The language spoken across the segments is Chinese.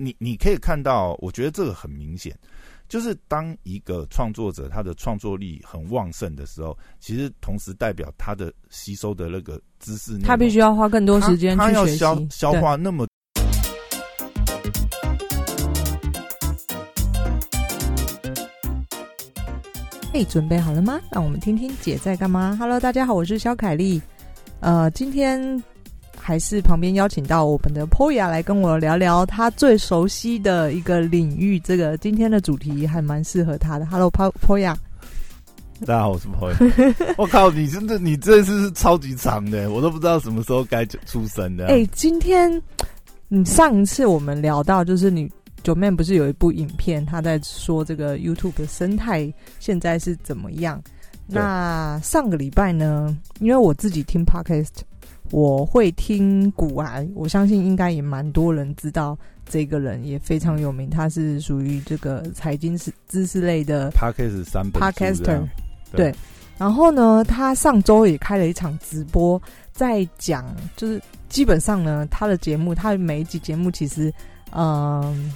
你你可以看到，我觉得这个很明显，就是当一个创作者他的创作力很旺盛的时候，其实同时代表他的吸收的那个知识，他必须要花更多时间去学习，消消化那么。哎，准备好了吗？让我们听听姐在干嘛。Hello，大家好，我是肖凯丽。呃，今天。还是旁边邀请到我们的 Poya 来跟我聊聊他最熟悉的一个领域。这个今天的主题还蛮适合他的。Hello，Poya。大家好，我是 Poya。我靠，你真的，你这次是超级长的，我都不知道什么时候该出生的。哎，今天你上一次我们聊到，就是你九妹不是有一部影片，他在说这个 YouTube 的生态现在是怎么样？那上个礼拜呢，因为我自己听 Podcast。我会听古癌，我相信应该也蛮多人知道这个人，也非常有名。他是属于这个财经是知识类的 podcast 三 podcaster，对。然后呢，他上周也开了一场直播，在讲，就是基本上呢，他的节目，他的每一集节目，其实，嗯，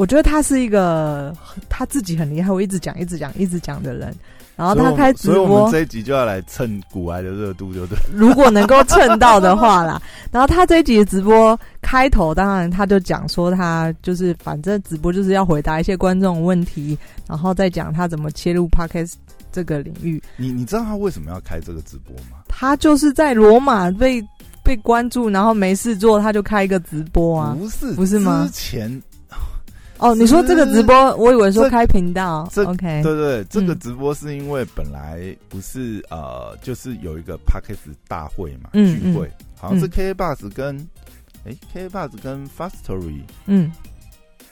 我觉得他是一个他自己很厉害，我一直讲、一直讲、一直讲的人。然后他开直播，所以我们这一集就要来蹭古癌的热度，就对。如果能够蹭到的话啦，然后他这一集的直播开头，当然他就讲说他就是反正直播就是要回答一些观众问题，然后再讲他怎么切入 podcast 这个领域。你你知道他为什么要开这个直播吗？他就是在罗马被被关注，然后没事做，他就开一个直播啊？不是不是吗？之前。哦，你说这个直播，我以为说开频道。OK，对对，这个直播是因为本来不是呃，就是有一个 p a c k e s 大会嘛，聚会，好像是 K Bus 跟哎 K Bus 跟 Fastory，嗯，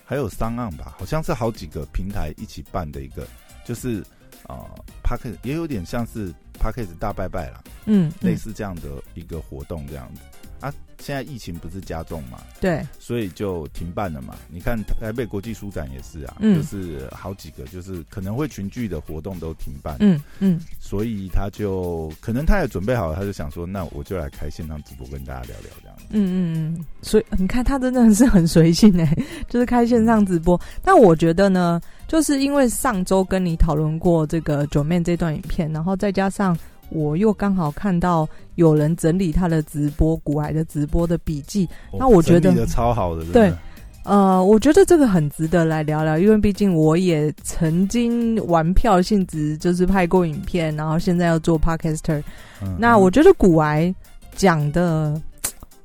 还有商岸吧，好像是好几个平台一起办的一个，就是啊 p a c k e s 也有点像是 p a c k e s 大拜拜啦，嗯，类似这样的一个活动这样子。啊，现在疫情不是加重嘛？对，所以就停办了嘛。你看台北国际书展也是啊，就是好几个就是可能会群聚的活动都停办。嗯嗯，所以他就可能他也准备好了，他就想说，那我就来开线上直播跟大家聊聊这样。嗯嗯嗯，所以你看他真的是很随性哎，就是开线上直播。但我觉得呢，就是因为上周跟你讨论过这个九面这段影片，然后再加上。我又刚好看到有人整理他的直播，古癌的直播的笔记，那我觉得超好的。对，呃，我觉得这个很值得来聊聊，因为毕竟我也曾经玩票性质，就是拍过影片，然后现在要做 podcaster。那我觉得古癌讲的，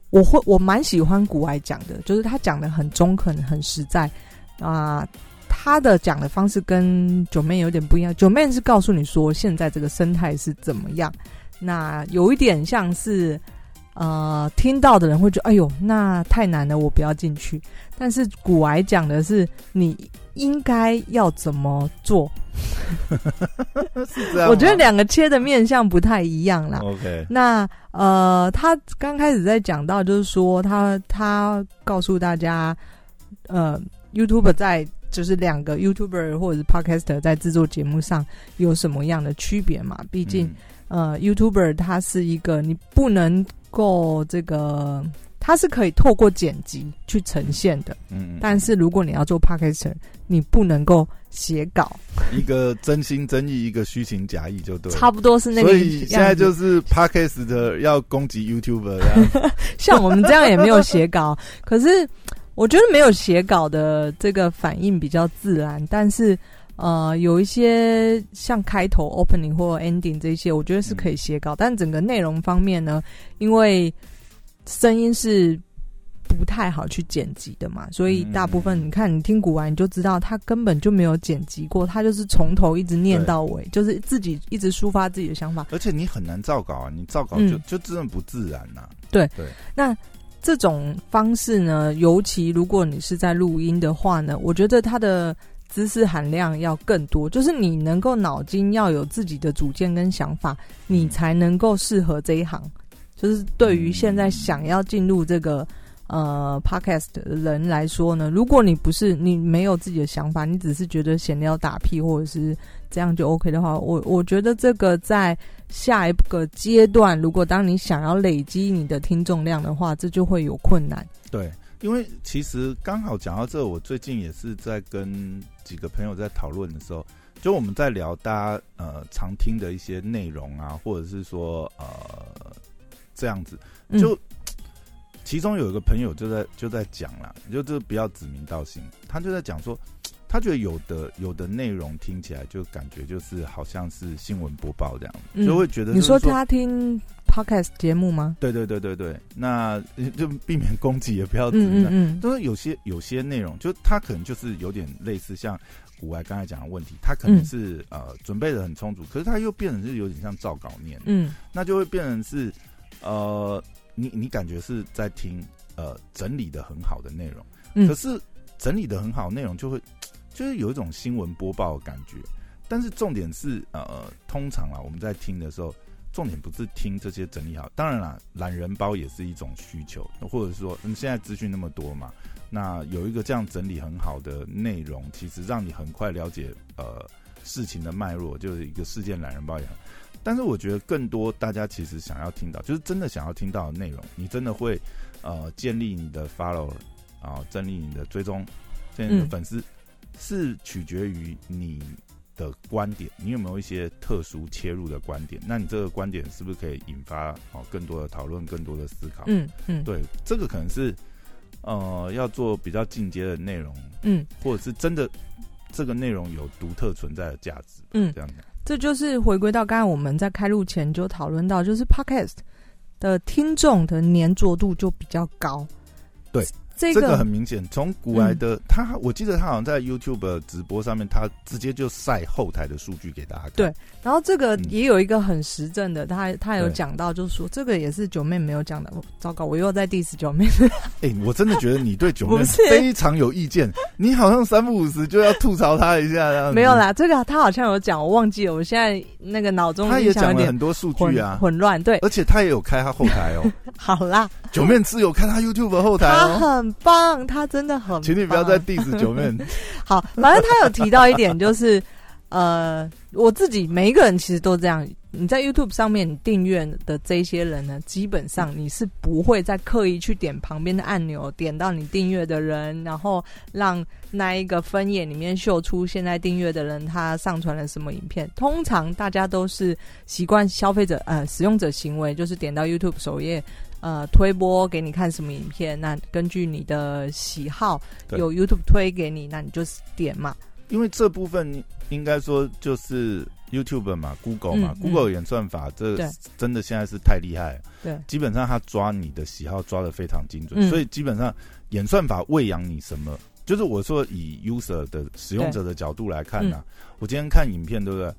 我会我蛮喜欢古癌讲的，就是他讲的很中肯、很实在啊。他的讲的方式跟九妹有点不一样。九妹是告诉你说现在这个生态是怎么样，那有一点像是，呃，听到的人会觉得，哎呦，那太难了，我不要进去。但是古癌讲的是你应该要怎么做。是这样。我觉得两个切的面相不太一样啦。OK。那呃，他刚开始在讲到，就是说他他告诉大家，呃，YouTube 在。就是两个 YouTuber 或者是 Podcaster 在制作节目上有什么样的区别嘛？毕竟，呃，YouTuber 它是一个你不能够这个，它是可以透过剪辑去呈现的。嗯，但是如果你要做 Podcaster，你不能够写稿，一个真心真意，一个虚情假意就对。差不多是那个。所以现在就是 Podcaster 要攻击 YouTuber，像我们这样也没有写稿，可是。我觉得没有写稿的这个反应比较自然，但是呃，有一些像开头 opening 或 ending 这些，我觉得是可以写稿。但整个内容方面呢，因为声音是不太好去剪辑的嘛，所以大部分你看你听古玩，你就知道他根本就没有剪辑过，他就是从头一直念到尾，就是自己一直抒发自己的想法。而且你很难造稿啊，你造稿就就真的不自然呐。对对，那。这种方式呢，尤其如果你是在录音的话呢，我觉得它的知识含量要更多，就是你能够脑筋要有自己的主见跟想法，你才能够适合这一行。就是对于现在想要进入这个。呃，podcast 的人来说呢，如果你不是你没有自己的想法，你只是觉得闲聊打屁或者是这样就 OK 的话，我我觉得这个在下一个阶段，如果当你想要累积你的听众量的话，这就会有困难。对，因为其实刚好讲到这，我最近也是在跟几个朋友在讨论的时候，就我们在聊大家呃常听的一些内容啊，或者是说呃这样子，就其中有一个朋友就在就在讲啦，就这不要指名道姓，他就在讲说，他觉得有的有的内容听起来就感觉就是好像是新闻播报这样，就会觉得你说他听。Podcast 节目吗？对对对对对，那 就避免攻击，也不要嗯嗯，都是有些有些内容，就他可能就是有点类似像古外刚才讲的问题，他可能是呃准备的很充足，可是他又变成是有点像照稿念，嗯，那就会变成是呃你你感觉是在听呃整理的很好的内容，可是整理的很好内容就会就是有一种新闻播报的感觉，但是重点是呃通常啊我们在听的时候。重点不是听这些整理好，当然啦，懒人包也是一种需求，或者说，嗯，现在资讯那么多嘛，那有一个这样整理很好的内容，其实让你很快了解呃事情的脉络，就是一个事件懒人包也很。但是我觉得更多大家其实想要听到，就是真的想要听到的内容，你真的会呃建立你的 follow 啊，建立你的追踪，建立你的粉丝，是取决于你。的观点，你有没有一些特殊切入的观点？那你这个观点是不是可以引发哦更多的讨论、更多的思考？嗯嗯，对，这个可能是呃要做比较进阶的内容，嗯，或者是真的这个内容有独特存在的价值，嗯，这样讲。这就是回归到刚才我们在开录前就讨论到，就是 Podcast 的听众的粘着度就比较高，对。这个很明显，从古来的他，我记得他好像在 YouTube 直播上面，他直接就晒后台的数据给大家看。对，然后这个也有一个很实证的，他他有讲到，就是说这个也是九妹没有讲的。糟糕，我又在 diss 九妹。哎，我真的觉得你对九 妹非常有意见，你好像三不五时就要吐槽他一下。没有啦，这个他好像有讲，我忘记了。我现在那个脑中他也讲了很多数据啊，混乱。对，而且他也有开他后台哦。好啦，九妹是有开他 YouTube 后台哦。很棒，他真的很。请你不要再 diss 九妹。好，反正他有提到一点，就是 呃，我自己每一个人其实都这样。你在 YouTube 上面订阅的这些人呢，基本上你是不会再刻意去点旁边的按钮，点到你订阅的人，然后让那一个分页里面秀出现在订阅的人他上传了什么影片。通常大家都是习惯消费者呃使用者行为，就是点到 YouTube 首页。呃，推播给你看什么影片？那根据你的喜好，有 YouTube 推给你，那你就点嘛。因为这部分应该说就是 YouTube 嘛，Google 嘛，Google 演算法这真的现在是太厉害了。对，基本上它抓你的喜好抓的非常精准，所以基本上演算法喂养你什么，就是我说以 user 的使用者的角度来看呢，我今天看影片，对不对？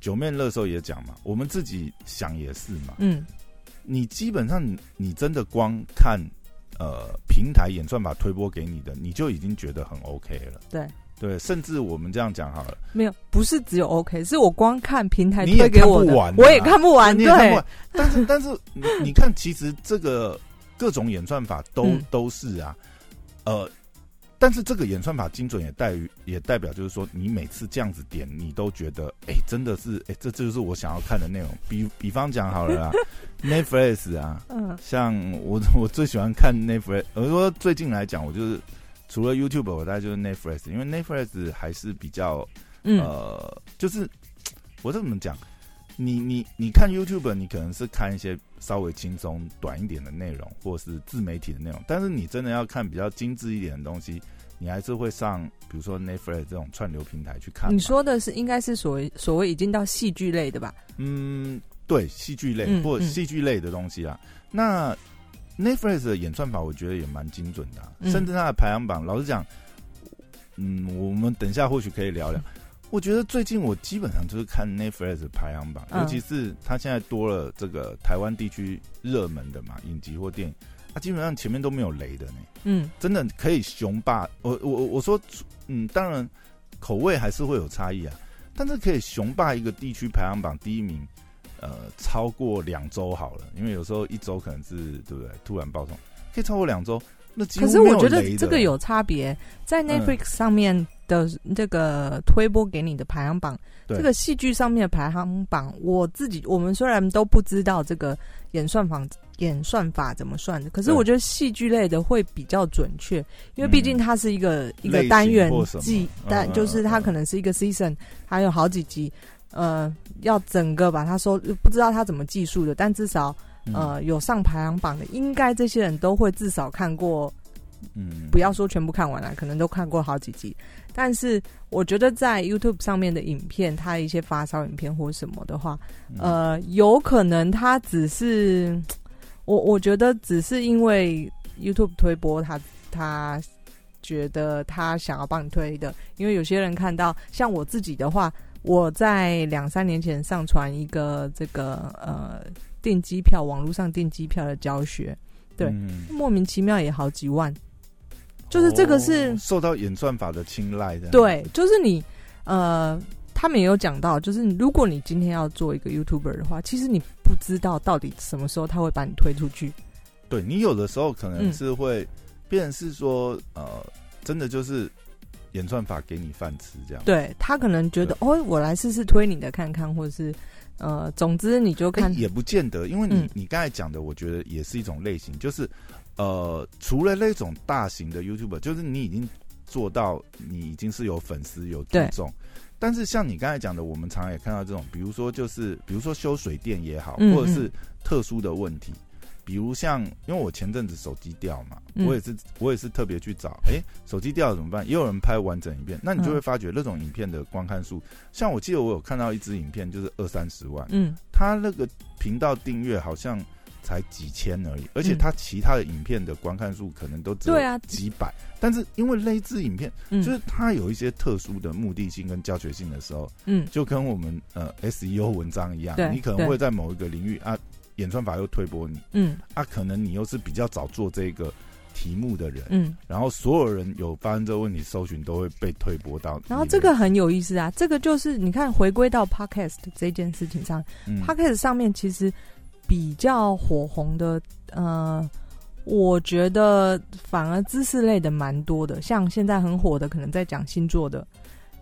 九面乐寿也讲嘛，我们自己想也是嘛，嗯。你基本上，你真的光看，呃，平台演算法推播给你的，你就已经觉得很 OK 了。对对，甚至我们这样讲好了，没有，不是只有 OK，是我光看平台推给我的，我也看不完，你也看不完。但是，但是你你看，其实这个各种演算法都都是啊，呃。但是这个演算法精准也代于也代表就是说，你每次这样子点，你都觉得哎，真的是哎，这这就是我想要看的内容。比比方讲好了啊，Netflix 啊，嗯，像我我最喜欢看 Netflix。我说最近来讲，我就是除了 YouTube，我大概就是 Netflix，因为 Netflix 还是比较呃，就是我这怎么讲？你你你看 YouTube，你可能是看一些稍微轻松、短一点的内容，或是自媒体的内容。但是你真的要看比较精致一点的东西，你还是会上，比如说 Netflix 这种串流平台去看。你说的是应该是所谓所谓已经到戏剧类的吧？嗯，对，戏剧类或戏剧类的东西啊。那 Netflix 的演算法我觉得也蛮精准的，甚至它的排行榜，老实讲，嗯，我们等一下或许可以聊聊。我觉得最近我基本上就是看 Netflix 排行榜，尤其是它现在多了这个台湾地区热门的嘛影集或电影，它基本上前面都没有雷的呢。嗯，真的可以雄霸。我我我说，嗯，当然口味还是会有差异啊，但是可以雄霸一个地区排行榜第一名，呃，超过两周好了，因为有时候一周可能是对不对？突然爆冲，可以超过两周。那可是我觉得这个有差别，在 Netflix 上面的这个推播给你的排行榜，这个戏剧上面的排行榜，我自己我们虽然都不知道这个演算法演算法怎么算的。可是我觉得戏剧类的会比较准确，因为毕竟它是一个一个单元季，但就是它可能是一个 season，还有好几集，呃，要整个把它收，不知道它怎么计数的，但至少呃有上排行榜的，应该这些人都会至少看过。嗯，不要说全部看完了，可能都看过好几集。但是我觉得在 YouTube 上面的影片，它一些发烧影片或什么的话，呃，有可能它只是我我觉得只是因为 YouTube 推播，他他觉得他想要帮你推的。因为有些人看到，像我自己的话，我在两三年前上传一个这个呃订机票，网络上订机票的教学，对，莫名其妙也好几万。就是这个是受到演算法的青睐的，对，就是你，呃，他们也有讲到，就是如果你今天要做一个 YouTuber 的话，其实你不知道到底什么时候他会把你推出去。对你有的时候可能是会，变是说，呃，真的就是演算法给你饭吃这样。对他可能觉得，哦，我来试试推你的看看，或者是，呃，总之你就看，也不见得，因为你你刚才讲的，我觉得也是一种类型，就是。呃，除了那种大型的 YouTuber，就是你已经做到，你已经是有粉丝有听众，但是像你刚才讲的，我们常常也看到这种，比如说就是，比如说修水电也好，或者是特殊的问题，比如像，因为我前阵子手机掉嘛，我也是我也是特别去找，哎，手机掉了怎么办？也有人拍完整影片，那你就会发觉那种影片的观看数，像我记得我有看到一支影片，就是二三十万，嗯，他那个频道订阅好像。才几千而已，而且他其他的影片的观看数可能都只有几百。但是因为类似影片，就是它有一些特殊的目的性跟教学性的时候，嗯，就跟我们呃 SEO 文章一样，你可能会在某一个领域啊，演算法又推播你，嗯，啊，可能你又是比较早做这个题目的人，嗯，然后所有人有发生这个问题，搜寻都会被推播到。然后这个很有意思啊，这个就是你看回归到 Podcast 这件事情上，Podcast 上面其实。比较火红的，呃，我觉得反而知识类的蛮多的，像现在很火的，可能在讲星座的，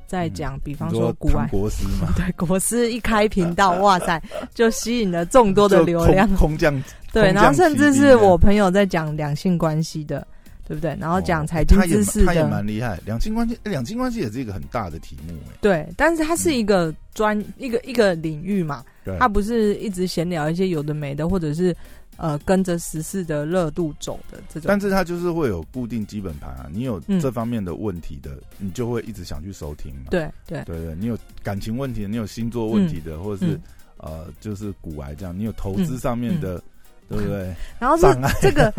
在讲，比方说古外国师嘛，对，国师一开频道，哇塞，就吸引了众多的流量，空降，对，然后甚至是我朋友在讲两性关系的，对不对？然后讲财经知识的，他也蛮厉害，两性关系，两性关系也是一个很大的题目，对，但是它是一个专一个一个领域嘛。他不是一直闲聊一些有的没的，或者是呃跟着时事的热度走的这种。但是它就是会有固定基本盘啊，你有这方面的问题的，你就会一直想去收听嘛。对对对对，你有感情问题，你有星座问题的，或者是呃就是古癌这样，你有投资上面的，对不对？然后是这个，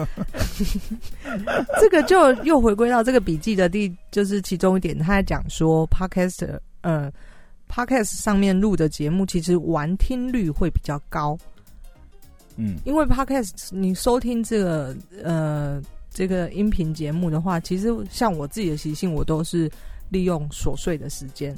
这个就又回归到这个笔记的第，就是其中一点，他在讲说，Podcast，呃。Podcast 上面录的节目，其实完听率会比较高。嗯，因为 Podcast 你收听这个呃这个音频节目的话，其实像我自己的习性，我都是利用琐碎的时间。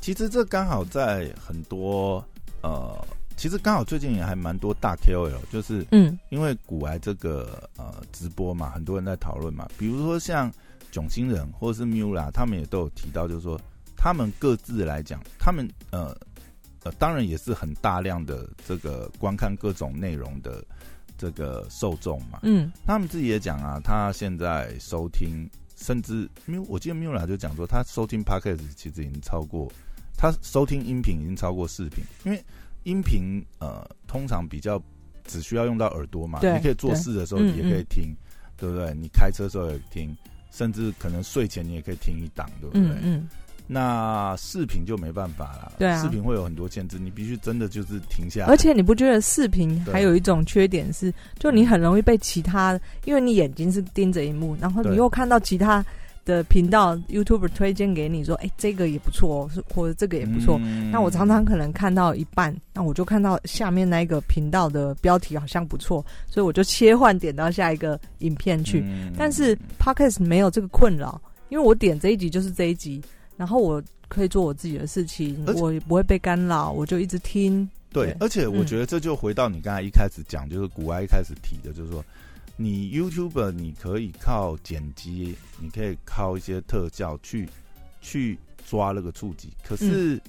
其实这刚好在很多呃，其实刚好最近也还蛮多大 KOL，就是嗯，因为古癌这个呃直播嘛，很多人在讨论嘛，比如说像囧星人或者是 Mula，他们也都有提到，就是说。他们各自来讲，他们呃呃，当然也是很大量的这个观看各种内容的这个受众嘛。嗯，他们自己也讲啊，他现在收听，甚至因为我记得 Mula 就讲说，他收听 Podcast 其实已经超过他收听音频已经超过视频，因为音频呃通常比较只需要用到耳朵嘛，你可以做事的时候也可以听，对不对？你开车的时候也听，甚至可能睡前你也可以听一档，对不对？嗯。那视频就没办法了，对啊，视频会有很多限制，你必须真的就是停下。而且你不觉得视频还有一种缺点是，就你很容易被其他，因为你眼睛是盯着荧幕，然后你又看到其他的频道 YouTube 推荐给你说，哎，这个也不错，是或者这个也不错。那我常常可能看到一半，那我就看到下面那一个频道的标题好像不错，所以我就切换点到下一个影片去。但是 Podcast 没有这个困扰，因为我点这一集就是这一集。然后我可以做我自己的事情，我也不会被干扰，我就一直听。对，而且我觉得这就回到你刚才一开始讲，就是古埃一开始提的，就是说，你 YouTube 你可以靠剪辑，你可以靠一些特效去去抓那个触及，可是，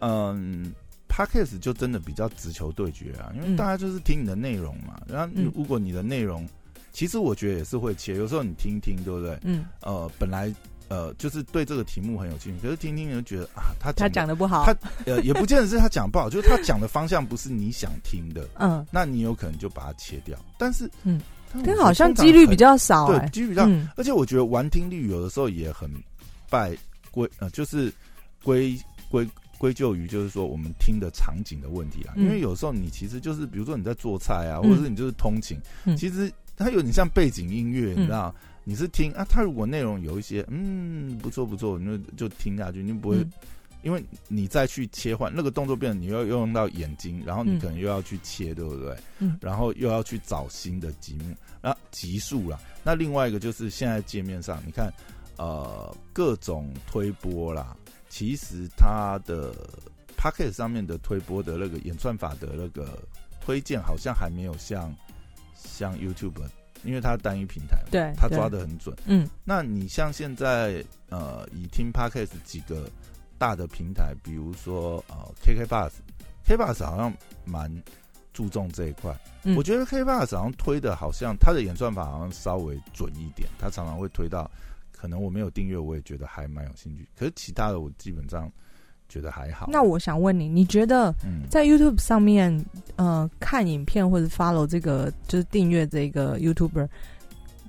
嗯 Podcast 就真的比较直球对决啊，因为大家就是听你的内容嘛。然后如果你的内容，其实我觉得也是会切。有时候你听听，对不对？嗯。呃，本来呃就是对这个题目很有兴趣，可是听听你就觉得啊，他他讲的不好，他呃也不见得是他讲不好，就是他讲的方向不是你想听的。嗯。那你有可能就把它切掉。但是嗯，但好像几率比较少，对，几率比较。而且我觉得玩听力有的时候也很拜归呃，就是归归。归咎于就是说我们听的场景的问题啊，因为有时候你其实就是比如说你在做菜啊，或者是你就是通勤，其实它有点像背景音乐，你知道？你是听啊，它如果内容有一些嗯不错不错，你就就听下去，你不会因为你再去切换那个动作变，你要用到眼睛，然后你可能又要去切，对不对？嗯，然后又要去找新的积木那级数啦。那另外一个就是现在界面上，你看呃各种推播啦。其实它的 Pocket 上面的推播的那个演算法的那个推荐，好像还没有像像 YouTube，因为它单一平台，对，它抓的很准。嗯，那你像现在呃，以听 Pocket 几个大的平台，比如说呃，KK Bus，KK Bus 好像蛮注重这一块。我觉得 KK Bus 好像推的好像它的演算法好像稍微准一点，它常常会推到。可能我没有订阅，我也觉得还蛮有兴趣。可是其他的我基本上觉得还好。那我想问你，你觉得在 YouTube 上面，呃，看影片或者 follow 这个就是订阅这个 YouTuber，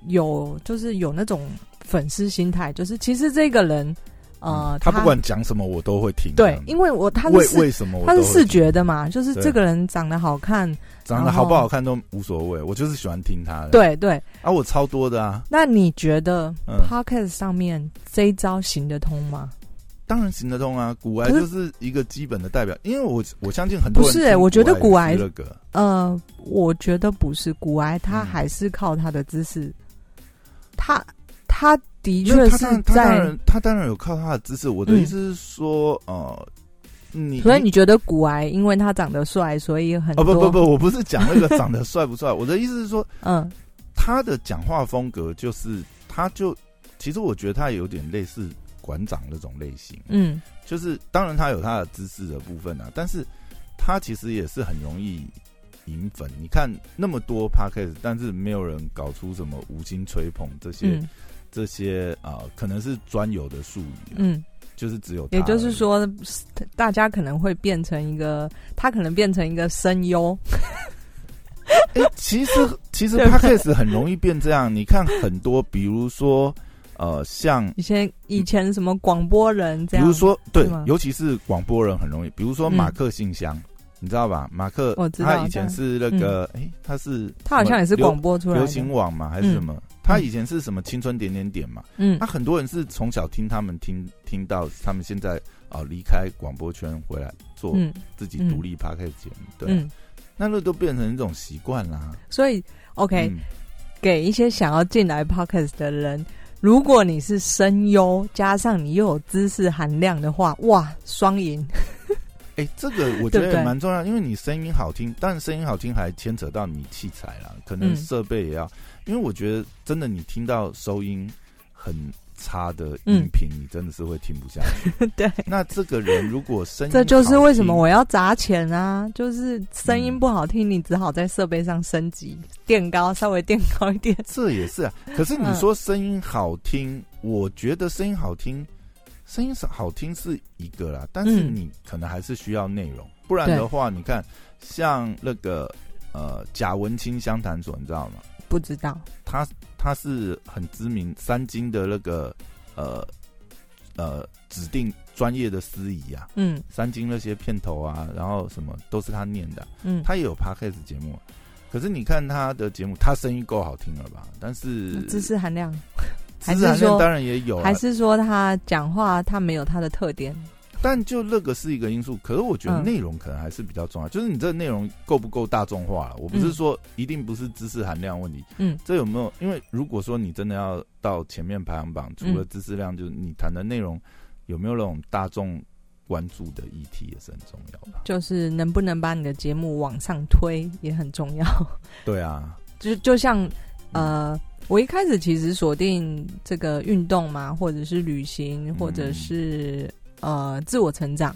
有就是有那种粉丝心态，就是其实这个人，呃，他不管讲什么我都会听。对，因为我他是为什么他是视觉的嘛，就是这个人长得好看。长得好不好看都无所谓，我就是喜欢听他的。对对，啊，我超多的啊。那你觉得 podcast 上面这一招行得通吗？当然行得通啊，古癌就是一个基本的代表，因为我我相信很多人不是哎，我觉得古癌那个呃，我觉得不是古癌，他还是靠他的知识，他他的确是在他当然有靠他的知识。我的意思是说呃。你所以你觉得古癌因为他长得帅，所以很哦不不不，我不是讲那个长得帅不帅，我的意思是说，嗯，他的讲话风格就是，他就其实我觉得他有点类似馆长那种类型，嗯，就是当然他有他的知识的部分啊，但是他其实也是很容易引粉。你看那么多 podcast，但是没有人搞出什么五星吹捧这些这些啊，可能是专有的术语，嗯。就是只有，也就是说，大家可能会变成一个，他可能变成一个声优。哎，其实 其实 podcast 很容易变这样。你看很多，比如说呃，像以前以前什么广播人这样，比如说对，尤其是广播人很容易。比如说马克信箱，你知道吧？马克，他以前是那个，哎，他是他好像也是广播出来流行网嘛，还是什么？他以前是什么青春点点点嘛？嗯，那很多人是从小听他们听听到他们现在啊离开广播圈回来做自己独立 p r k 节目，对，那那都变成一种习惯啦。所以 OK，给一些想要进来 podcast 的人，如果你是声优，加上你又有知识含量的话，哇，双赢。哎，这个我觉得也蛮重要，因为你声音好听，但声音好听还牵扯到你器材啦，可能设备也要。因为我觉得，真的，你听到收音很差的音频，你真的是会听不下去。对，那这个人如果声音，这就是为什么我要砸钱啊！就是声音不好听，你只好在设备上升级，垫高，稍微垫高一点。这也是啊。可是你说声音好听，我觉得声音好听，声音是好听是一个啦，但是你可能还是需要内容，不然的话，你看像那个呃贾文清湘潭所，你知道吗？不知道，他他是很知名三金的那个呃呃指定专业的司仪啊，嗯，三金那些片头啊，然后什么都是他念的，嗯，他也有 podcast 节目，可是你看他的节目，他声音够好听了吧？但是知识含量，知识含量当然也有，还是说他讲话他没有他的特点？但就那个是一个因素，可是我觉得内容可能还是比较重要，就是你这个内容够不够大众化了。我不是说一定不是知识含量问题，嗯，这有没有？因为如果说你真的要到前面排行榜，除了知识量，就是你谈的内容有没有那种大众关注的议题也是很重要的。就是能不能把你的节目往上推也很重要。对啊，就就像呃，我一开始其实锁定这个运动嘛，或者是旅行，或者是。呃，自我成长，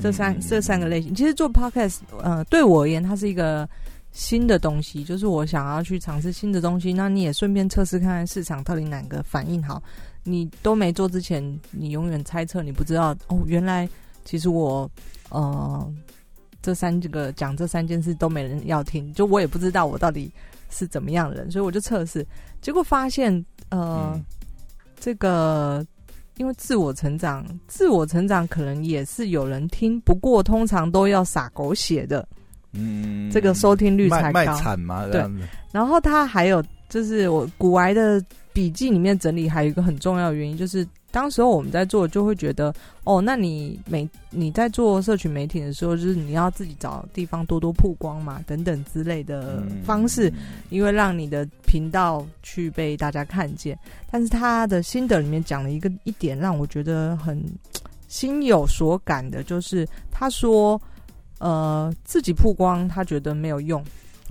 这三这三个类型，其实做 podcast，呃，对我而言，它是一个新的东西，就是我想要去尝试新的东西。那你也顺便测试看看市场到底哪个反应好。你都没做之前，你永远猜测，你不知道哦，原来其实我呃这三个讲这三件事都没人要听，就我也不知道我到底是怎么样的人，所以我就测试，结果发现呃这个。因为自我成长，自我成长可能也是有人听，不过通常都要撒狗血的，嗯，这个收听率才高？对。然后他还有就是我古玩的笔记里面整理，还有一个很重要的原因就是。当时候我们在做，就会觉得哦，那你每你在做社群媒体的时候，就是你要自己找地方多多曝光嘛，等等之类的方式，因为让你的频道去被大家看见。但是他的心得里面讲了一个一点，让我觉得很心有所感的，就是他说，呃，自己曝光他觉得没有用，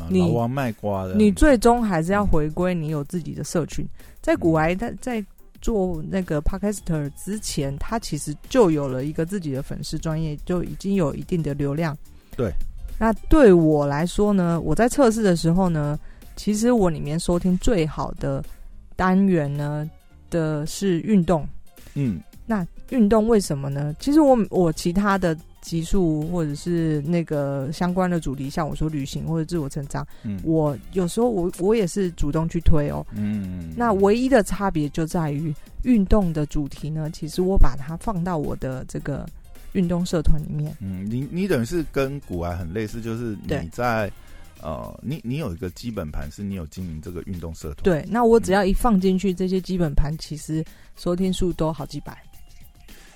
你王卖瓜的，你最终还是要回归你有自己的社群。在古埃，他在。做那个 podcaster 之前，他其实就有了一个自己的粉丝专业，就已经有一定的流量。对，那对我来说呢，我在测试的时候呢，其实我里面收听最好的单元呢的是运动。嗯，那运动为什么呢？其实我我其他的。激素或者是那个相关的主题，像我说旅行或者自我成长，嗯，我有时候我我也是主动去推哦，嗯，那唯一的差别就在于运动的主题呢，其实我把它放到我的这个运动社团里面，嗯，你你等于是跟古玩很类似，就是你在呃，你你有一个基本盘，是你有经营这个运动社团，对，那我只要一放进去这些基本盘，其实收听数都好几百。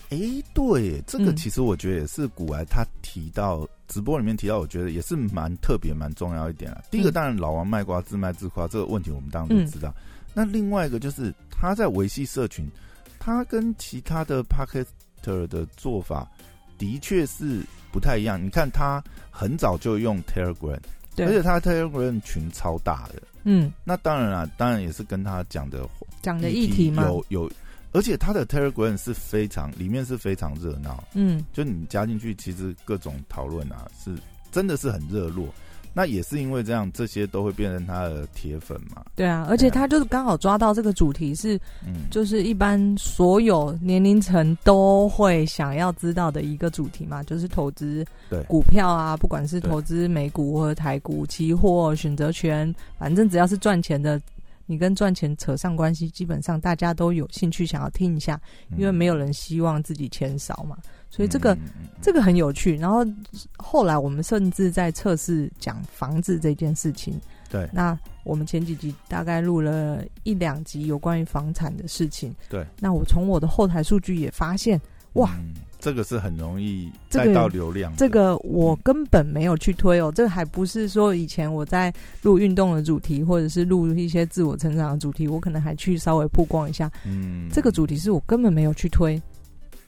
哎，对，这个其实我觉得也是古来他提到直播里面提到，我觉得也是蛮特别、蛮重要一点啊。第一个当然老王卖瓜自卖自夸这个问题，我们当然都知道。那另外一个就是他在维系社群，他跟其他的 Podcaster 的做法的确是不太一样。你看他很早就用 Telegram，而且他 Telegram 群超大的。嗯，那当然了，当然也是跟他讲的讲的议题有有。而且它的 Telegram 是非常里面是非常热闹，嗯，就你加进去，其实各种讨论啊，是真的是很热络。那也是因为这样，这些都会变成他的铁粉嘛。对啊，而且他就是刚好抓到这个主题是，嗯，就是一般所有年龄层都会想要知道的一个主题嘛，就是投资对股票啊，不管是投资美股或者台股、期货、选择权，反正只要是赚钱的。你跟赚钱扯上关系，基本上大家都有兴趣想要听一下，因为没有人希望自己钱少嘛，所以这个这个很有趣。然后后来我们甚至在测试讲房子这件事情。对，那我们前几集大概录了一两集有关于房产的事情。对，那我从我的后台数据也发现，哇。这个是很容易带到流量。这个我根本没有去推哦，这个还不是说以前我在录运动的主题，或者是录一些自我成长的主题，我可能还去稍微曝光一下。嗯，这个主题是我根本没有去推，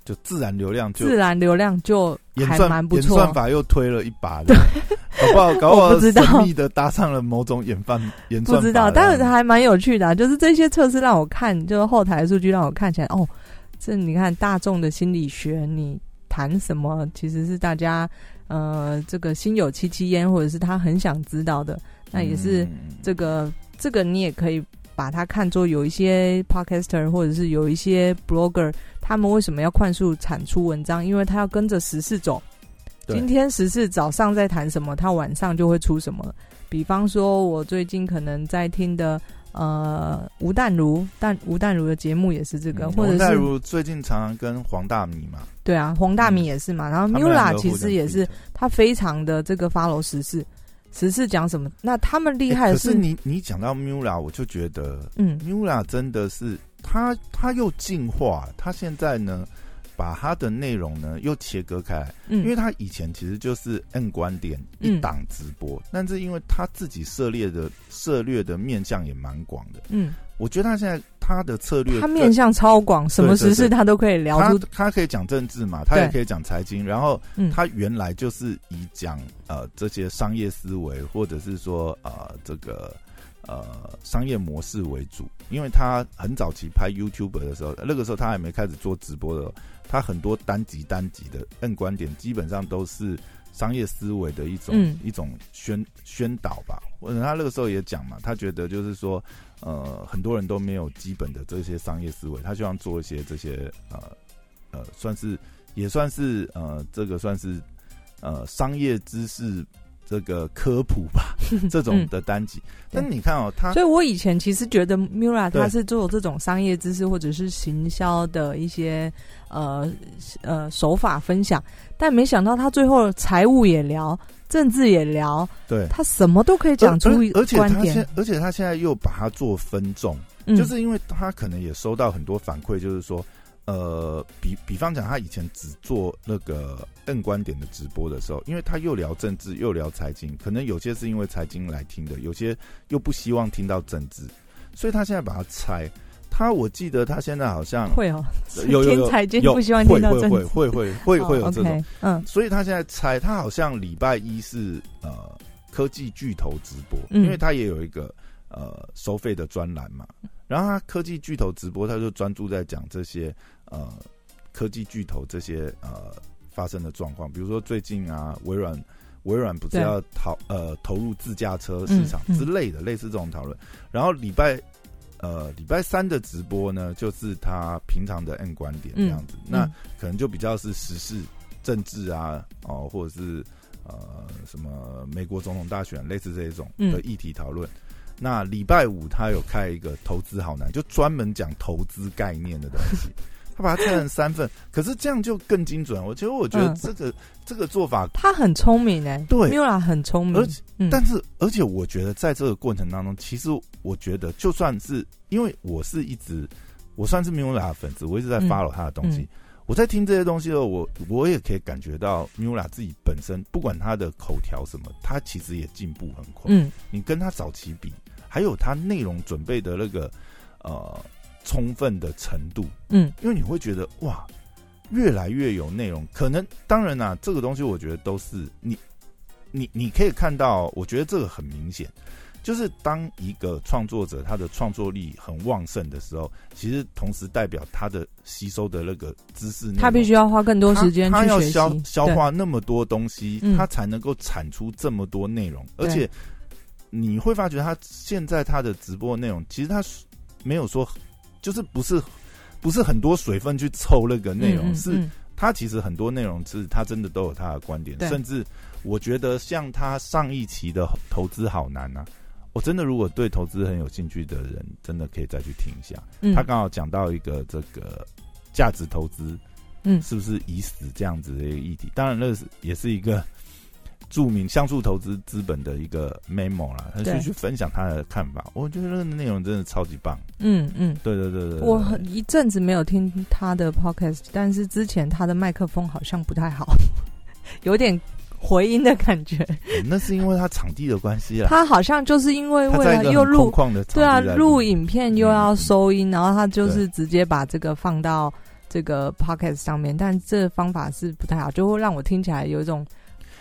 就自然流量，就自然流量就还蛮不错。算法又推了一把，搞不好搞不好 神秘的搭上了某种演算演算不知道，但是还蛮有趣的，就是这些测试让我看，就是后台数据让我看起来哦。这你看大众的心理学，你谈什么其实是大家呃这个心有戚戚焉，或者是他很想知道的，那也是这个这个你也可以把它看作有一些 podcaster 或者是有一些 blogger，他们为什么要快速产出文章？因为他要跟着时事走。今天时事早上在谈什么，他晚上就会出什么。比方说，我最近可能在听的。呃，吴淡如，但吴淡如的节目也是这个，或者是淡如最近常常跟黄大米嘛，对啊，黄大米也是嘛，然后 Mula 其实也是，他非常的这个 follow 时事，时事讲什么？那他们厉害的是，你你讲到 Mula，我就觉得，嗯，Mula 真的是他他又进化，他现在呢。把它的内容呢又切割开来，嗯，因为他以前其实就是按观点一档直播，但是因为他自己涉猎的涉猎的面向也蛮广的，嗯，我觉得他现在他的策略，他面向超广，什么时事他都可以聊出，他可以讲政治嘛，他也可以讲财经，然后他原来就是以讲呃这些商业思维，或者是说呃这个。呃商业模式为主，因为他很早期拍 YouTube 的时候，那个时候他还没开始做直播的，他很多单集单集的摁观点基本上都是商业思维的一种一种宣宣导吧。或者他那个时候也讲嘛，他觉得就是说，呃，很多人都没有基本的这些商业思维，他希望做一些这些呃呃，算是也算是呃，这个算是呃商业知识。这个科普吧，这种的单集。但你看哦，他，所以我以前其实觉得 Mira 他是做这种商业知识或者是行销的一些呃呃手法分享，但没想到他最后财务也聊，政治也聊，对，他什么都可以讲出而且观点。而且他现在又把它做分众，就是因为他可能也收到很多反馈，就是说。呃，比比方讲，他以前只做那个摁观点的直播的时候，因为他又聊政治又聊财经，可能有些是因为财经来听的，有些又不希望听到政治，所以他现在把它拆。他我记得他现在好像 会哦，有有财经不希望听到政治，会会会会会有这种，嗯，所以他现在拆，他好像礼拜一是呃科技巨头直播，因为他也有一个呃收费的专栏嘛，然后他科技巨头直播，他就专注在讲这些。呃，科技巨头这些呃发生的状况，比如说最近啊，微软微软不是要投呃投入自驾车市场之类的，类似这种讨论。然后礼拜呃礼拜三的直播呢，就是他平常的 N 观点这样子，那可能就比较是时事政治啊，哦或者是呃什么美国总统大选类似这一种的议题讨论。那礼拜五他有开一个投资好难，就专门讲投资概念的东西。他把它拆成三份，可是这样就更精准。我觉得，我觉得这个这个做法，他很聪明哎，对，Mila 很聪明。而且，但是，而且，我觉得在这个过程当中，其实我觉得，就算是因为我是一直，我算是 Mila 的粉丝，我一直在 follow 他的东西。我在听这些东西的时候，我我也可以感觉到 Mila 自己本身，不管他的口条什么，他其实也进步很快。嗯，你跟他早期比，还有他内容准备的那个呃。充分的程度，嗯，因为你会觉得哇，越来越有内容。可能当然啦，这个东西我觉得都是你，你你可以看到，我觉得这个很明显，就是当一个创作者他的创作力很旺盛的时候，其实同时代表他的吸收的那个知识，他必须要花更多时间，他要消消化那么多东西，他才能够产出这么多内容。而且你会发觉，他现在他的直播内容，其实他没有说。就是不是不是很多水分去凑那个内容，是他其实很多内容是他真的都有他的观点，甚至我觉得像他上一期的投资好难啊！我真的如果对投资很有兴趣的人，真的可以再去听一下。他刚好讲到一个这个价值投资，嗯，是不是已死这样子的一个议题？当然，那是也是一个。著名像素投资资本的一个 memo 啦，他就去分享他的看法。我觉得那个内容真的超级棒。嗯嗯，对对对对。我一阵子没有听他的 podcast，但是之前他的麦克风好像不太好，有点回音的感觉。那是因为他场地的关系啦。他好像就是因为为了又录对啊，录影片又要收音，然后他就是直接把这个放到这个 podcast 上面，但这方法是不太好，就会让我听起来有一种。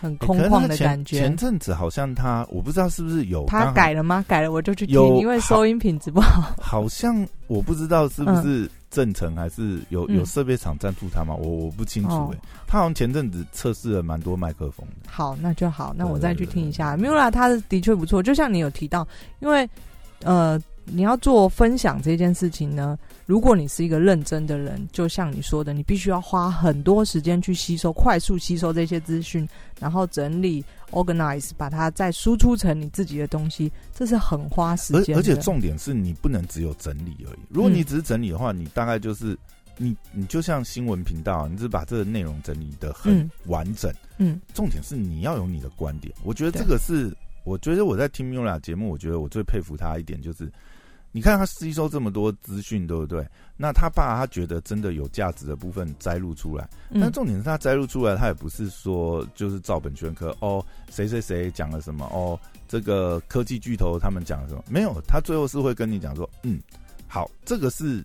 很空旷的感觉。前阵子好像他，我不知道是不是有他改了吗？改了我就去听，因为收音品质不好。好像我不知道是不是正成还是有有设备厂赞助他吗？我我不清楚哎。他好像前阵子测试了蛮多麦克风的。好，那就好，那我再去听一下。Mila 他的确不错，就像你有提到，因为呃。你要做分享这件事情呢？如果你是一个认真的人，就像你说的，你必须要花很多时间去吸收、快速吸收这些资讯，然后整理、organize，把它再输出成你自己的东西，这是很花时间。而而且重点是你不能只有整理而已。如果你只是整理的话，你大概就是你你就像新闻频道，你只把这个内容整理的很完整。嗯，重点是你要有你的观点。我觉得这个是，我觉得我在听 Mula 节目，我觉得我最佩服他一点就是。你看他吸收这么多资讯，对不对？那他把他觉得真的有价值的部分摘录出来，但重点是他摘录出来，他也不是说就是照本宣科哦，谁谁谁讲了什么哦，这个科技巨头他们讲了什么？没有，他最后是会跟你讲说，嗯，好，这个是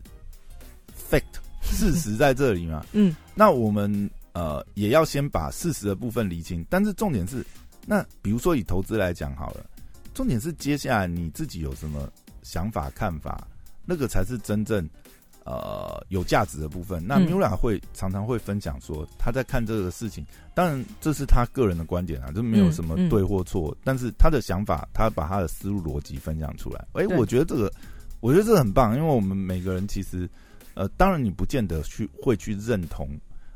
fact，事实在这里嘛，嗯，那我们呃也要先把事实的部分理清，但是重点是，那比如说以投资来讲好了。重点是接下来你自己有什么想法看法，那个才是真正呃有价值的部分。那 Mula 会常常会分享说他在看这个事情，当然这是他个人的观点啊，就没有什么对或错。但是他的想法，他把他的思路逻辑分享出来。哎，我觉得这个，我觉得这个很棒，因为我们每个人其实呃，当然你不见得去会去认同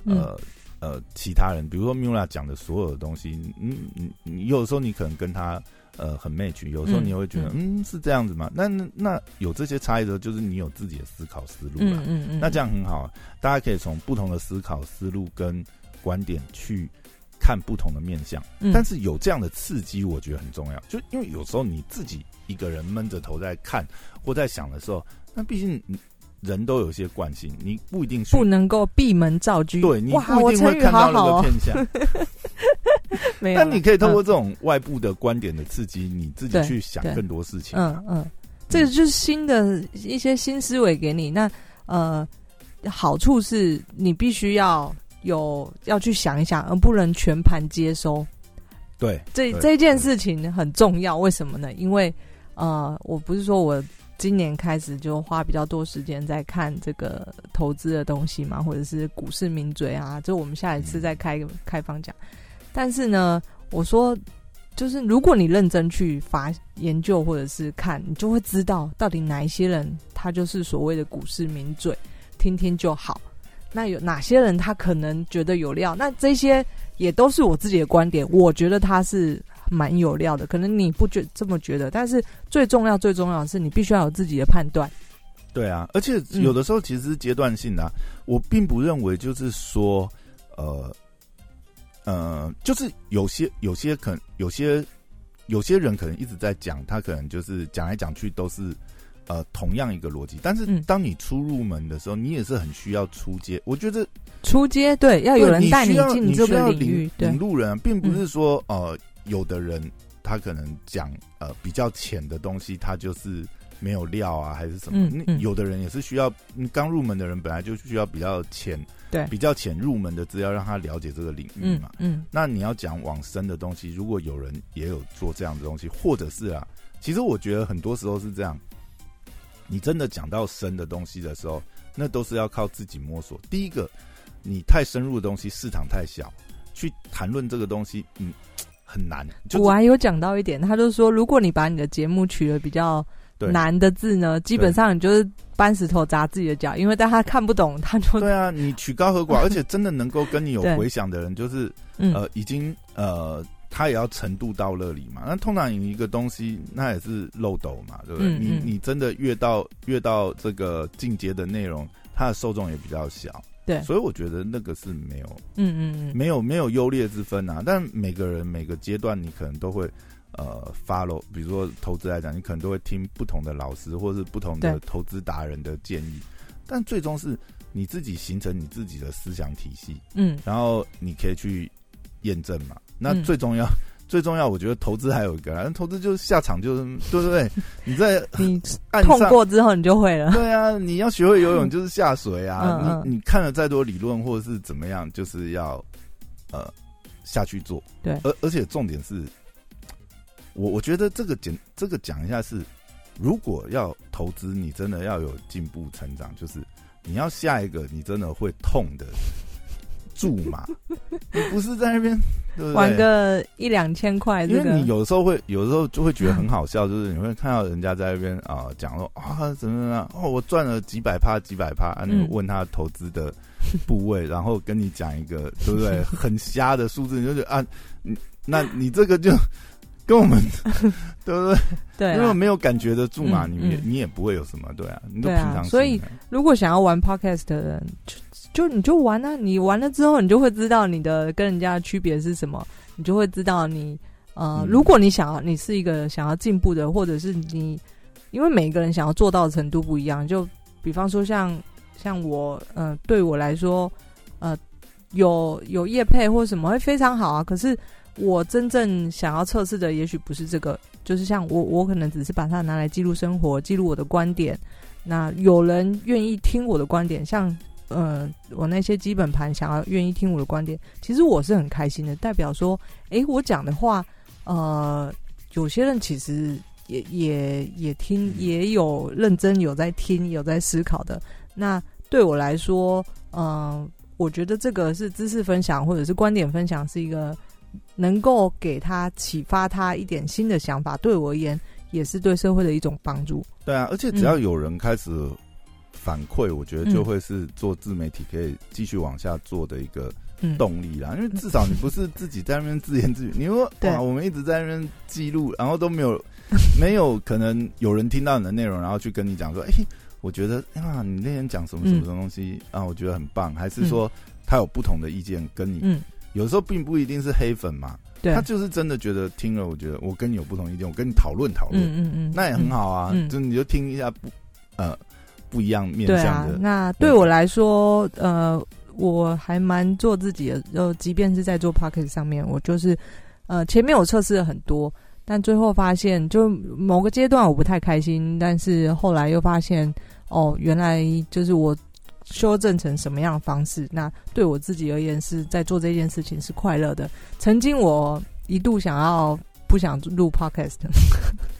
呃。呃，其他人，比如说 Mula 讲的所有的东西，嗯，你你有时候你可能跟他呃很 match，有时候你会觉得，嗯，是这样子吗？那那有这些差异的，就是你有自己的思考思路了，嗯嗯，那这样很好，大家可以从不同的思考思路跟观点去看不同的面相，但是有这样的刺激，我觉得很重要，就因为有时候你自己一个人闷着头在看或在想的时候，那毕竟。人都有些惯性，你不一定不能够闭门造车。对你不一定会看到那个偏向。没有，但你可以通过这种外部的观点的刺激，你自己去想更多事情。嗯嗯，这个就是新的一些新思维给你。那呃，好处是你必须要有要去想一想，而不能全盘接收。对，这这件事情很重要。为什么呢？因为呃，我不是说我。今年开始就花比较多时间在看这个投资的东西嘛，或者是股市名嘴啊，就我们下一次再开开放讲。但是呢，我说就是如果你认真去发研究或者是看，你就会知道到底哪一些人他就是所谓的股市名嘴，听听就好。那有哪些人他可能觉得有料？那这些也都是我自己的观点，我觉得他是。蛮有料的，可能你不觉这么觉得，但是最重要、最重要的是，你必须要有自己的判断。对啊，而且有的时候其实是阶段性的。我并不认为就是说，呃，呃，就是有些、有些可能有些有些人可能一直在讲，他可能就是讲来讲去都是呃同样一个逻辑。但是当你初入门的时候，你也是很需要出街。我觉得出街对要有人带你进这个领域，领路人，并不是说呃。有的人他可能讲呃比较浅的东西，他就是没有料啊，还是什么？有的人也是需要，刚入门的人本来就需要比较浅，对，比较浅入门的资料，让他了解这个领域嘛。嗯，那你要讲往深的东西，如果有人也有做这样的东西，或者是啊，其实我觉得很多时候是这样，你真的讲到深的东西的时候，那都是要靠自己摸索。第一个，你太深入的东西市场太小，去谈论这个东西，嗯。很难，我还有讲到一点，他就说，如果你把你的节目取了比较难的字呢，基本上你就是搬石头砸自己的脚，因为但他看不懂，他就对啊，你取高和寡，而且真的能够跟你有回响的人，就是呃，已经呃，他也要程度到那里嘛。那通常你一个东西，那也是漏斗嘛，对不对？你你真的越到越到这个进阶的内容，它的受众也比较小。对，所以我觉得那个是没有，嗯嗯嗯，没有没有优劣之分啊。但每个人每个阶段，你可能都会呃 follow，比如说投资来讲，你可能都会听不同的老师或是不同的投资达人的建议。但最终是你自己形成你自己的思想体系，嗯，然后你可以去验证嘛。那最重要。最重要，我觉得投资还有一个，投资就是下场，就是对不对？你在 你痛过之后，你就会了。对啊，你要学会游泳，就是下水啊。你你看了再多理论或者是怎么样，就是要呃下去做。对，而而且重点是，我我觉得这个简这个讲一下是，如果要投资，你真的要有进步成长，就是你要下一个你真的会痛的。注码，你不是在那边玩个一两千块？因为你有时候会，有时候就会觉得很好笑，就是你会看到人家在那边啊讲说啊怎么怎么样哦，我赚了几百趴几百趴，啊，你问他投资的部位，然后跟你讲一个对不对？很瞎的数字，你就觉得啊，那你这个就跟我们对不对？对，因为没有感觉的住嘛，你你也不会有什么对啊，你都平常。所以如果想要玩 podcast 的人。就就你就玩啊，你玩了之后，你就会知道你的跟人家的区别是什么，你就会知道你呃，如果你想要，你是一个想要进步的，或者是你，因为每一个人想要做到的程度不一样，就比方说像像我，呃，对我来说，呃，有有业配或什么会非常好啊，可是我真正想要测试的，也许不是这个，就是像我，我可能只是把它拿来记录生活，记录我的观点，那有人愿意听我的观点，像。呃，我那些基本盘想要愿意听我的观点，其实我是很开心的，代表说，哎，我讲的话，呃，有些人其实也也也听，也有认真有在听，有在思考的。那对我来说，嗯，我觉得这个是知识分享或者是观点分享，是一个能够给他启发他一点新的想法。对我而言，也是对社会的一种帮助。对啊，而且只要有人开始反馈，我觉得就会是做自媒体可以继续往下做的一个动力啦。因为至少你不是自己在那边自言自语，你说 哇，我们一直在那边记录，然后都没有 没有可能有人听到你的内容，然后去跟你讲说，哎。我觉得啊，你那天讲什么什么什么东西啊，我觉得很棒。还是说他有不同的意见跟你？嗯，有时候并不一定是黑粉嘛，他就是真的觉得听了，我觉得我跟你有不同意见，我跟你讨论讨论，嗯嗯嗯，那也很好啊。就你就听一下不呃不一样面向的。那对我来说，呃，我还蛮做自己的。就即便是在做 p o c k e t 上面，我就是呃前面我测试了很多，但最后发现，就某个阶段我不太开心，但是后来又发现。哦，原来就是我修正成什么样的方式？那对我自己而言，是在做这件事情是快乐的。曾经我一度想要不想录 podcast。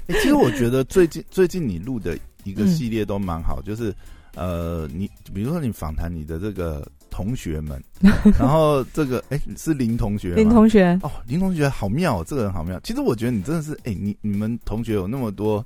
其实我觉得最近最近你录的一个系列都蛮好，就是呃，你比如说你访谈你的这个同学们，然后这个哎是林同学，林同学哦，林同学好妙，这个人好妙。其实我觉得你真的是哎，你你们同学有那么多。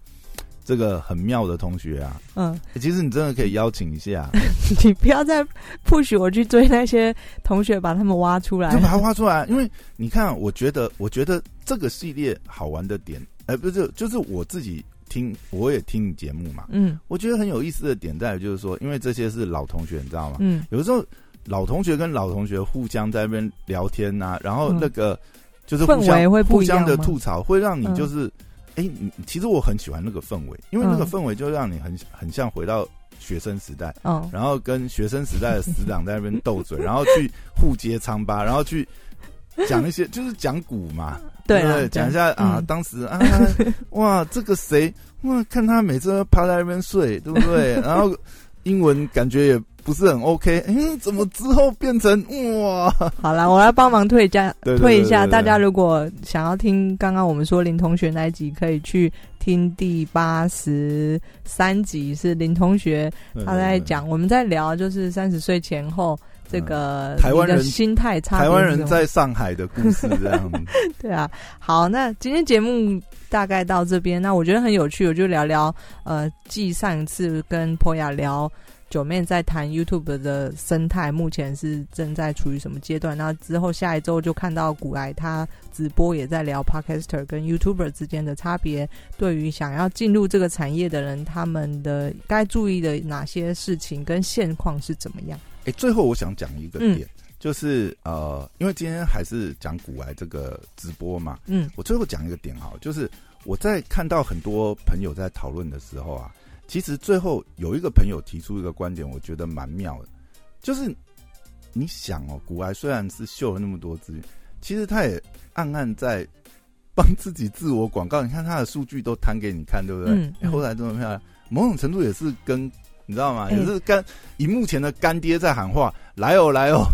这个很妙的同学啊，嗯，其实你真的可以邀请一下，你不要再 push 我去追那些同学，把他们挖出来，就把他挖出来。因为你看，我觉得，我觉得这个系列好玩的点，哎，不是，就是我自己听，我也听你节目嘛，嗯，我觉得很有意思的点在于，就是说，因为这些是老同学，你知道吗？嗯，有的时候老同学跟老同学互相在那边聊天呐，然后那个就是互相互相的吐槽，会让你就是。哎，你其实我很喜欢那个氛围，因为那个氛围就让你很很像回到学生时代，嗯，然后跟学生时代的死党在那边斗嘴，然后去互揭疮疤，然后去讲一些就是讲古嘛，对对？讲一下啊，当时啊，哇，这个谁哇，看他每次都趴在那边睡，对不对？然后英文感觉也。不是很 OK，嗯，怎么之后变成哇？好了，我来帮忙退一下，退一下。大家如果想要听刚刚我们说林同学那一集，可以去听第八十三集，是林同学他在讲，我们在聊就是三十岁前后这个台湾人心态差，台湾人在上海的故事这样。对啊，好，那今天节目大概到这边，那我觉得很有趣，我就聊聊呃，继上一次跟坡雅聊。九妹在谈 YouTube 的生态，目前是正在处于什么阶段？那之后下一周就看到古埃他直播也在聊 Podcaster 跟 YouTuber 之间的差别。对于想要进入这个产业的人，他们的该注意的哪些事情跟现况是怎么样？哎，最后我想讲一个点，就是呃，因为今天还是讲古埃这个直播嘛，嗯，我最后讲一个点哈，就是我在看到很多朋友在讨论的时候啊。其实最后有一个朋友提出一个观点，我觉得蛮妙的，就是你想哦，古埃虽然是秀了那么多资源，其实他也暗暗在帮自己自我广告。你看他的数据都摊给你看，对不对？后来这么漂亮，某种程度也是跟你知道吗？也是干以目前的干爹在喊话：来哦，来哦。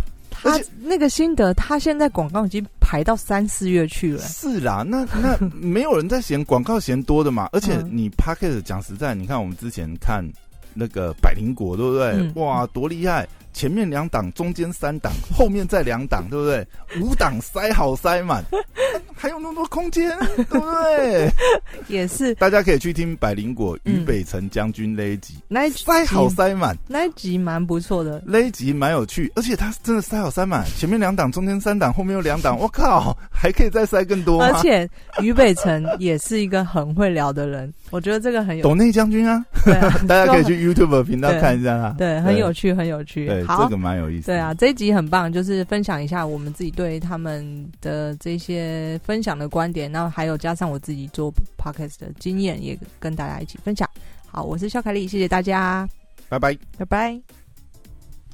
他那个心得，他现在广告已经排到三四月去了。是啦，那那 没有人在嫌广告嫌多的嘛？而且你 p a c k e t 讲实在，你看我们之前看那个百灵果，对不对？哇，多厉害！前面两档，中间三档，后面再两档，对不对？五档塞好塞满，还有那么多空间，对不对？也是，大家可以去听百灵果于北辰将军那一集，那塞好塞满，那一集蛮不错的，那一集蛮有趣，而且他真的塞好塞满，前面两档，中间三档，后面有两档，我靠，还可以再塞更多。而且于北辰也是一个很会聊的人，我觉得这个很有。董内将军啊，大家可以去 YouTube 频道看一下啊，对，很有趣，很有趣，对。这个蛮有意思。对啊，这一集很棒，就是分享一下我们自己对他们的这些分享的观点，然后还有加上我自己做 podcast 的经验，也跟大家一起分享。好，我是肖凯丽，谢谢大家，拜拜，拜拜。